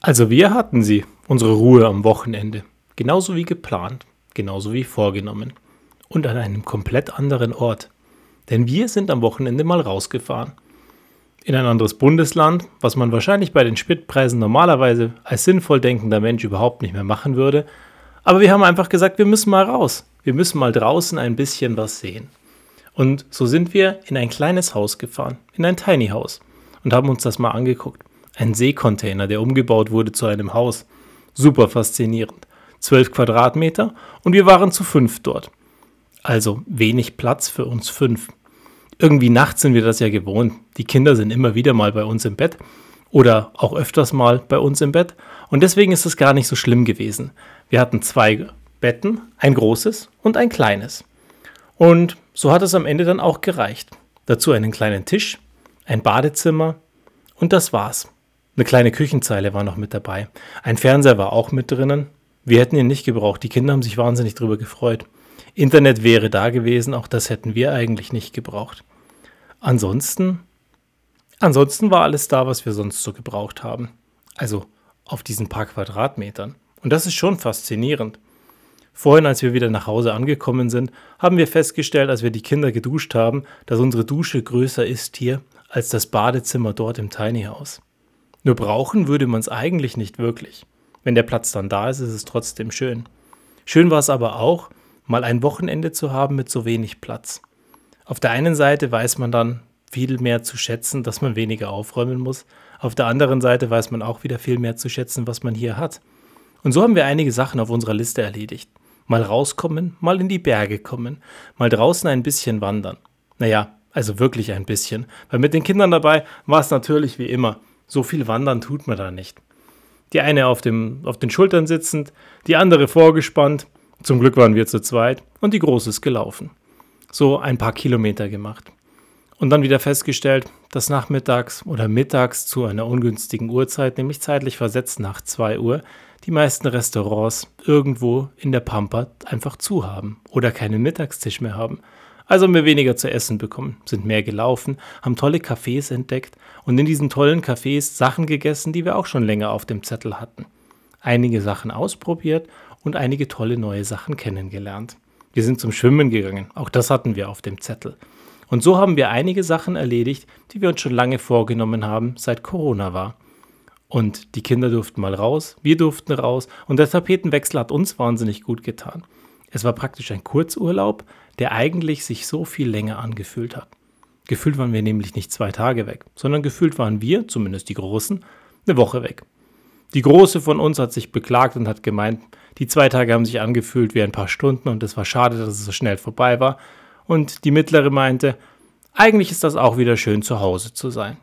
Also wir hatten sie, unsere Ruhe am Wochenende. Genauso wie geplant, genauso wie vorgenommen. Und an einem komplett anderen Ort. Denn wir sind am Wochenende mal rausgefahren. In ein anderes Bundesland, was man wahrscheinlich bei den Spritpreisen normalerweise als sinnvoll denkender Mensch überhaupt nicht mehr machen würde. Aber wir haben einfach gesagt, wir müssen mal raus. Wir müssen mal draußen ein bisschen was sehen. Und so sind wir in ein kleines Haus gefahren, in ein Tiny House und haben uns das mal angeguckt. Ein Seekontainer, der umgebaut wurde zu einem Haus. Super faszinierend. Zwölf Quadratmeter und wir waren zu fünf dort. Also wenig Platz für uns fünf. Irgendwie nachts sind wir das ja gewohnt. Die Kinder sind immer wieder mal bei uns im Bett oder auch öfters mal bei uns im Bett und deswegen ist es gar nicht so schlimm gewesen. Wir hatten zwei Betten, ein großes und ein kleines. Und so hat es am Ende dann auch gereicht. Dazu einen kleinen Tisch, ein Badezimmer und das war's. Eine kleine Küchenzeile war noch mit dabei. Ein Fernseher war auch mit drinnen. Wir hätten ihn nicht gebraucht. Die Kinder haben sich wahnsinnig darüber gefreut. Internet wäre da gewesen, auch das hätten wir eigentlich nicht gebraucht. Ansonsten, ansonsten war alles da, was wir sonst so gebraucht haben. Also auf diesen paar Quadratmetern. Und das ist schon faszinierend. Vorhin, als wir wieder nach Hause angekommen sind, haben wir festgestellt, als wir die Kinder geduscht haben, dass unsere Dusche größer ist hier als das Badezimmer dort im Tiny House. Nur brauchen würde man es eigentlich nicht wirklich. Wenn der Platz dann da ist, ist es trotzdem schön. Schön war es aber auch, mal ein Wochenende zu haben mit so wenig Platz. Auf der einen Seite weiß man dann viel mehr zu schätzen, dass man weniger aufräumen muss. Auf der anderen Seite weiß man auch wieder viel mehr zu schätzen, was man hier hat. Und so haben wir einige Sachen auf unserer Liste erledigt. Mal rauskommen, mal in die Berge kommen, mal draußen ein bisschen wandern. Naja, also wirklich ein bisschen. Weil mit den Kindern dabei war es natürlich wie immer. So viel wandern tut man da nicht. Die eine auf, dem, auf den Schultern sitzend, die andere vorgespannt. Zum Glück waren wir zu zweit und die Große ist gelaufen. So ein paar Kilometer gemacht. Und dann wieder festgestellt, dass nachmittags oder mittags zu einer ungünstigen Uhrzeit, nämlich zeitlich versetzt nach 2 Uhr, die meisten Restaurants irgendwo in der Pampa einfach zu haben oder keinen Mittagstisch mehr haben. Also haben wir weniger zu essen bekommen, sind mehr gelaufen, haben tolle Cafés entdeckt und in diesen tollen Cafés Sachen gegessen, die wir auch schon länger auf dem Zettel hatten. Einige Sachen ausprobiert und einige tolle neue Sachen kennengelernt. Wir sind zum Schwimmen gegangen, auch das hatten wir auf dem Zettel. Und so haben wir einige Sachen erledigt, die wir uns schon lange vorgenommen haben, seit Corona war. Und die Kinder durften mal raus, wir durften raus und der Tapetenwechsel hat uns wahnsinnig gut getan. Es war praktisch ein Kurzurlaub, der eigentlich sich so viel länger angefühlt hat. Gefühlt waren wir nämlich nicht zwei Tage weg, sondern gefühlt waren wir, zumindest die Großen, eine Woche weg. Die Große von uns hat sich beklagt und hat gemeint, die zwei Tage haben sich angefühlt wie ein paar Stunden und es war schade, dass es so schnell vorbei war. Und die Mittlere meinte, eigentlich ist das auch wieder schön zu Hause zu sein.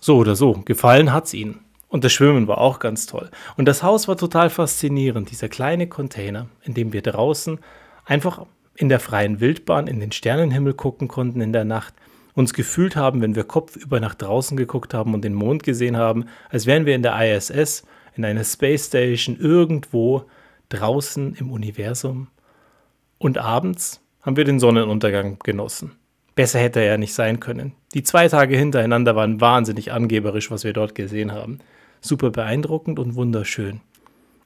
So oder so, gefallen hat's ihnen. Und das Schwimmen war auch ganz toll. Und das Haus war total faszinierend, dieser kleine Container, in dem wir draußen einfach in der freien Wildbahn in den Sternenhimmel gucken konnten in der Nacht, uns gefühlt haben, wenn wir kopfüber nach draußen geguckt haben und den Mond gesehen haben, als wären wir in der ISS, in einer Space Station, irgendwo draußen im Universum. Und abends haben wir den Sonnenuntergang genossen. Besser hätte er ja nicht sein können. Die zwei Tage hintereinander waren wahnsinnig angeberisch, was wir dort gesehen haben. Super beeindruckend und wunderschön.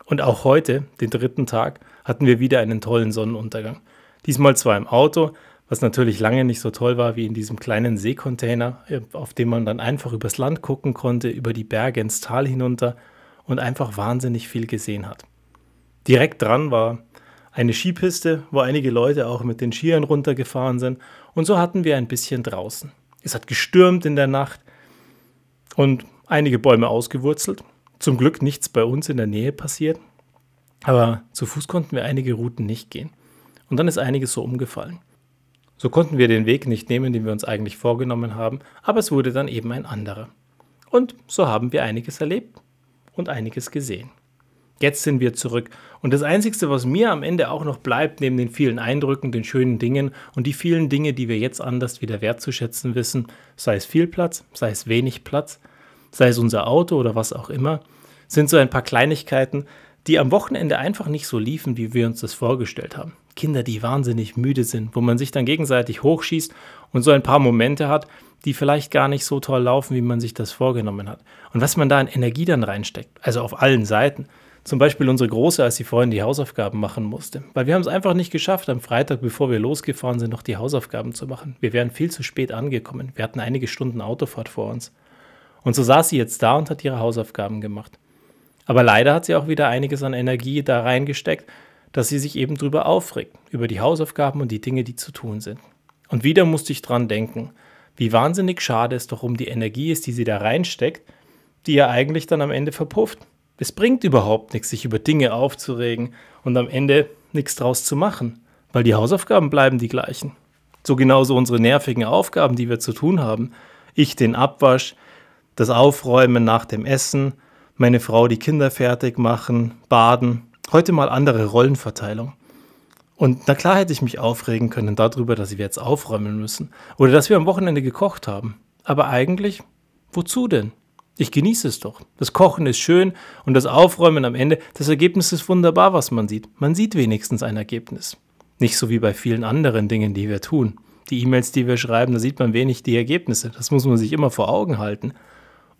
Und auch heute, den dritten Tag, hatten wir wieder einen tollen Sonnenuntergang. Diesmal zwar im Auto, was natürlich lange nicht so toll war wie in diesem kleinen Seekontainer, äh, auf dem man dann einfach übers Land gucken konnte, über die Berge ins Tal hinunter und einfach wahnsinnig viel gesehen hat. Direkt dran war eine Skipiste, wo einige Leute auch mit den Skiern runtergefahren sind und so hatten wir ein bisschen draußen. Es hat gestürmt in der Nacht und einige Bäume ausgewurzelt. Zum Glück nichts bei uns in der Nähe passiert, aber zu Fuß konnten wir einige Routen nicht gehen. Und dann ist einiges so umgefallen. So konnten wir den Weg nicht nehmen, den wir uns eigentlich vorgenommen haben, aber es wurde dann eben ein anderer. Und so haben wir einiges erlebt und einiges gesehen. Jetzt sind wir zurück. Und das Einzige, was mir am Ende auch noch bleibt, neben den vielen Eindrücken, den schönen Dingen und die vielen Dinge, die wir jetzt anders wieder wertzuschätzen wissen, sei es viel Platz, sei es wenig Platz, sei es unser Auto oder was auch immer, sind so ein paar Kleinigkeiten, die am Wochenende einfach nicht so liefen, wie wir uns das vorgestellt haben. Kinder, die wahnsinnig müde sind, wo man sich dann gegenseitig hochschießt und so ein paar Momente hat, die vielleicht gar nicht so toll laufen, wie man sich das vorgenommen hat. Und was man da an Energie dann reinsteckt, also auf allen Seiten. Zum Beispiel unsere Große, als sie vorhin die Hausaufgaben machen musste. Weil wir haben es einfach nicht geschafft, am Freitag, bevor wir losgefahren sind, noch die Hausaufgaben zu machen. Wir wären viel zu spät angekommen. Wir hatten einige Stunden Autofahrt vor uns. Und so saß sie jetzt da und hat ihre Hausaufgaben gemacht. Aber leider hat sie auch wieder einiges an Energie da reingesteckt, dass sie sich eben drüber aufregt, über die Hausaufgaben und die Dinge, die zu tun sind. Und wieder musste ich dran denken, wie wahnsinnig schade es doch um die Energie ist, die sie da reinsteckt, die ja eigentlich dann am Ende verpufft. Es bringt überhaupt nichts, sich über Dinge aufzuregen und am Ende nichts draus zu machen, weil die Hausaufgaben bleiben die gleichen. So genauso unsere nervigen Aufgaben, die wir zu tun haben. Ich den Abwasch, das Aufräumen nach dem Essen, meine Frau die Kinder fertig machen, baden. Heute mal andere Rollenverteilung. Und na klar hätte ich mich aufregen können darüber, dass wir jetzt aufräumen müssen oder dass wir am Wochenende gekocht haben. Aber eigentlich, wozu denn? Ich genieße es doch. Das Kochen ist schön und das Aufräumen am Ende, das Ergebnis ist wunderbar, was man sieht. Man sieht wenigstens ein Ergebnis. Nicht so wie bei vielen anderen Dingen, die wir tun. Die E-Mails, die wir schreiben, da sieht man wenig die Ergebnisse. Das muss man sich immer vor Augen halten.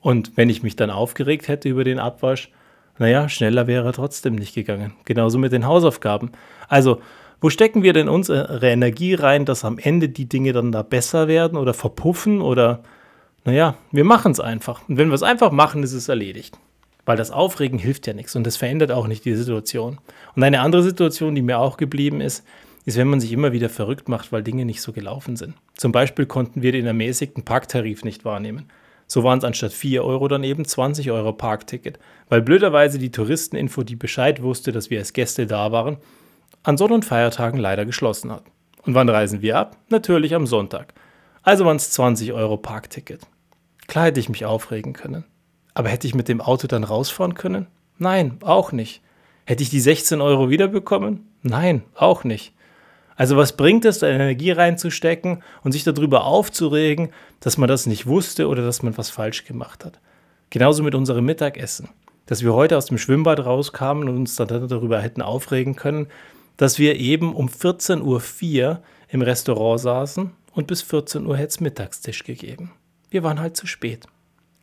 Und wenn ich mich dann aufgeregt hätte über den Abwasch, naja, schneller wäre trotzdem nicht gegangen. Genauso mit den Hausaufgaben. Also, wo stecken wir denn unsere Energie rein, dass am Ende die Dinge dann da besser werden oder verpuffen oder naja, wir machen es einfach. Und wenn wir es einfach machen, ist es erledigt. Weil das Aufregen hilft ja nichts und das verändert auch nicht die Situation. Und eine andere Situation, die mir auch geblieben ist, ist, wenn man sich immer wieder verrückt macht, weil Dinge nicht so gelaufen sind. Zum Beispiel konnten wir den ermäßigten Parktarif nicht wahrnehmen. So waren es anstatt 4 Euro dann eben 20 Euro Parkticket, weil blöderweise die Touristeninfo, die Bescheid wusste, dass wir als Gäste da waren, an Sonn- und Feiertagen leider geschlossen hat. Und wann reisen wir ab? Natürlich am Sonntag. Also waren es 20 Euro Parkticket. Klar hätte ich mich aufregen können. Aber hätte ich mit dem Auto dann rausfahren können? Nein, auch nicht. Hätte ich die 16 Euro wiederbekommen? Nein, auch nicht. Also was bringt es, da Energie reinzustecken und sich darüber aufzuregen, dass man das nicht wusste oder dass man was falsch gemacht hat? Genauso mit unserem Mittagessen. Dass wir heute aus dem Schwimmbad rauskamen und uns dann darüber hätten aufregen können, dass wir eben um 14.04 Uhr im Restaurant saßen und bis 14 Uhr hätte es Mittagstisch gegeben. Wir waren halt zu spät.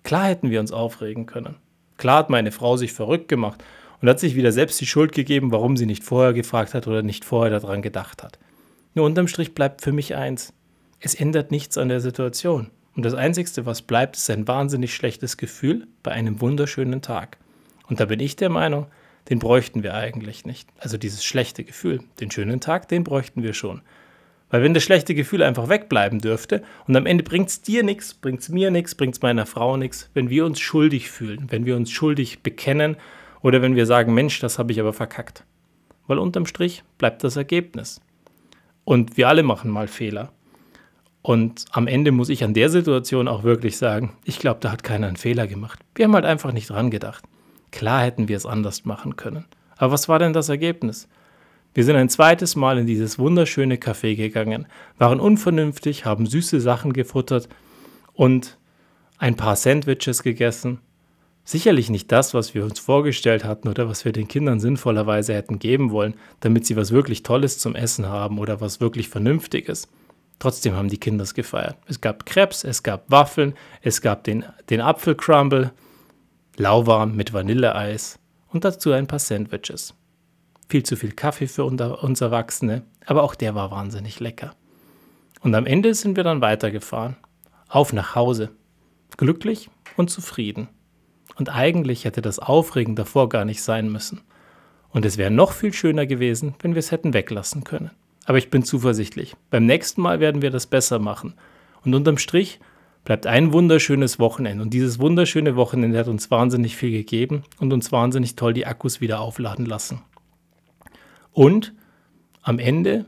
Klar hätten wir uns aufregen können. Klar hat meine Frau sich verrückt gemacht und hat sich wieder selbst die Schuld gegeben, warum sie nicht vorher gefragt hat oder nicht vorher daran gedacht hat. Nur unterm Strich bleibt für mich eins. Es ändert nichts an der Situation. Und das Einzige, was bleibt, ist ein wahnsinnig schlechtes Gefühl bei einem wunderschönen Tag. Und da bin ich der Meinung, den bräuchten wir eigentlich nicht. Also dieses schlechte Gefühl. Den schönen Tag, den bräuchten wir schon. Weil wenn das schlechte Gefühl einfach wegbleiben dürfte und am Ende bringt es dir nichts, bringt es mir nichts, bringt es meiner Frau nichts, wenn wir uns schuldig fühlen, wenn wir uns schuldig bekennen oder wenn wir sagen, Mensch, das habe ich aber verkackt. Weil unterm Strich bleibt das Ergebnis. Und wir alle machen mal Fehler. Und am Ende muss ich an der Situation auch wirklich sagen, ich glaube, da hat keiner einen Fehler gemacht. Wir haben halt einfach nicht dran gedacht. Klar hätten wir es anders machen können. Aber was war denn das Ergebnis? Wir sind ein zweites Mal in dieses wunderschöne Café gegangen, waren unvernünftig, haben süße Sachen gefuttert und ein paar Sandwiches gegessen. Sicherlich nicht das, was wir uns vorgestellt hatten oder was wir den Kindern sinnvollerweise hätten geben wollen, damit sie was wirklich Tolles zum Essen haben oder was wirklich Vernünftiges. Trotzdem haben die Kinder es gefeiert. Es gab Krebs, es gab Waffeln, es gab den, den Apfelcrumble, lauwarm mit Vanilleeis und dazu ein paar Sandwiches. Viel zu viel Kaffee für uns Erwachsene, aber auch der war wahnsinnig lecker. Und am Ende sind wir dann weitergefahren. Auf nach Hause. Glücklich und zufrieden. Und eigentlich hätte das Aufregen davor gar nicht sein müssen. Und es wäre noch viel schöner gewesen, wenn wir es hätten weglassen können. Aber ich bin zuversichtlich. Beim nächsten Mal werden wir das besser machen. Und unterm Strich bleibt ein wunderschönes Wochenende. Und dieses wunderschöne Wochenende hat uns wahnsinnig viel gegeben und uns wahnsinnig toll die Akkus wieder aufladen lassen. Und am Ende,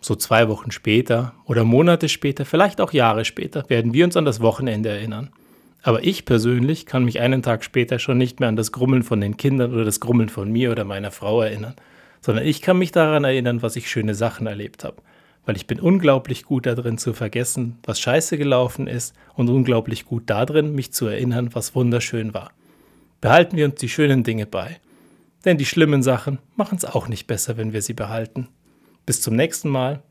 so zwei Wochen später oder Monate später, vielleicht auch Jahre später, werden wir uns an das Wochenende erinnern. Aber ich persönlich kann mich einen Tag später schon nicht mehr an das Grummeln von den Kindern oder das Grummeln von mir oder meiner Frau erinnern, sondern ich kann mich daran erinnern, was ich schöne Sachen erlebt habe weil ich bin unglaublich gut darin zu vergessen, was scheiße gelaufen ist und unglaublich gut darin, mich zu erinnern, was wunderschön war. Behalten wir uns die schönen Dinge bei, denn die schlimmen Sachen machen es auch nicht besser, wenn wir sie behalten. Bis zum nächsten Mal,